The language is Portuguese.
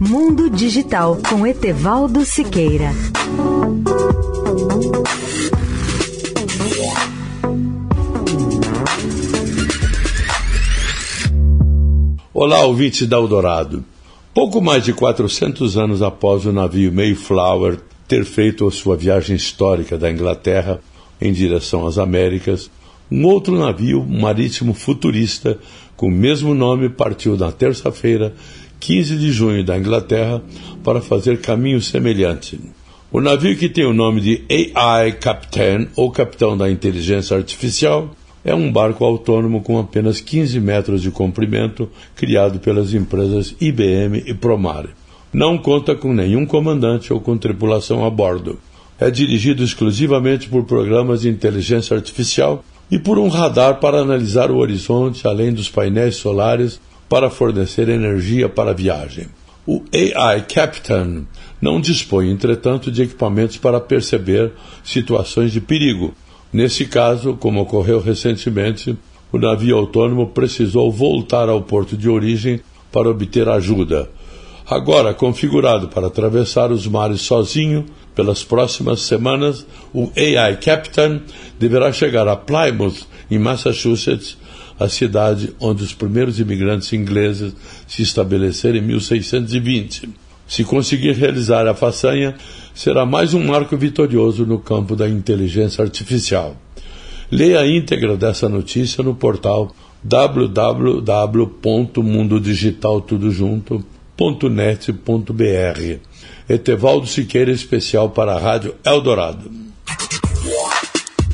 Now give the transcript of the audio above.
Mundo Digital com Etevaldo Siqueira. Olá, ouvintes da Eldorado. Pouco mais de 400 anos após o navio Mayflower ter feito a sua viagem histórica da Inglaterra em direção às Américas, um outro navio marítimo futurista com o mesmo nome partiu na terça-feira, 15 de junho, da Inglaterra para fazer caminho semelhante. O navio que tem o nome de AI Captain, ou Capitão da Inteligência Artificial, é um barco autônomo com apenas 15 metros de comprimento, criado pelas empresas IBM e Promare. Não conta com nenhum comandante ou com tripulação a bordo. É dirigido exclusivamente por programas de inteligência artificial e por um radar para analisar o horizonte, além dos painéis solares para fornecer energia para a viagem. O AI Captain não dispõe, entretanto, de equipamentos para perceber situações de perigo, Nesse caso, como ocorreu recentemente, o navio autônomo precisou voltar ao porto de origem para obter ajuda. Agora, configurado para atravessar os mares sozinho, pelas próximas semanas, o AI Captain deverá chegar a Plymouth, em Massachusetts, a cidade onde os primeiros imigrantes ingleses se estabeleceram em 1620. Se conseguir realizar a façanha, será mais um marco vitorioso no campo da inteligência artificial. Leia a íntegra dessa notícia no portal www.mundodigitaltudojunto.net.br. Etevaldo Siqueira, especial para a Rádio Eldorado.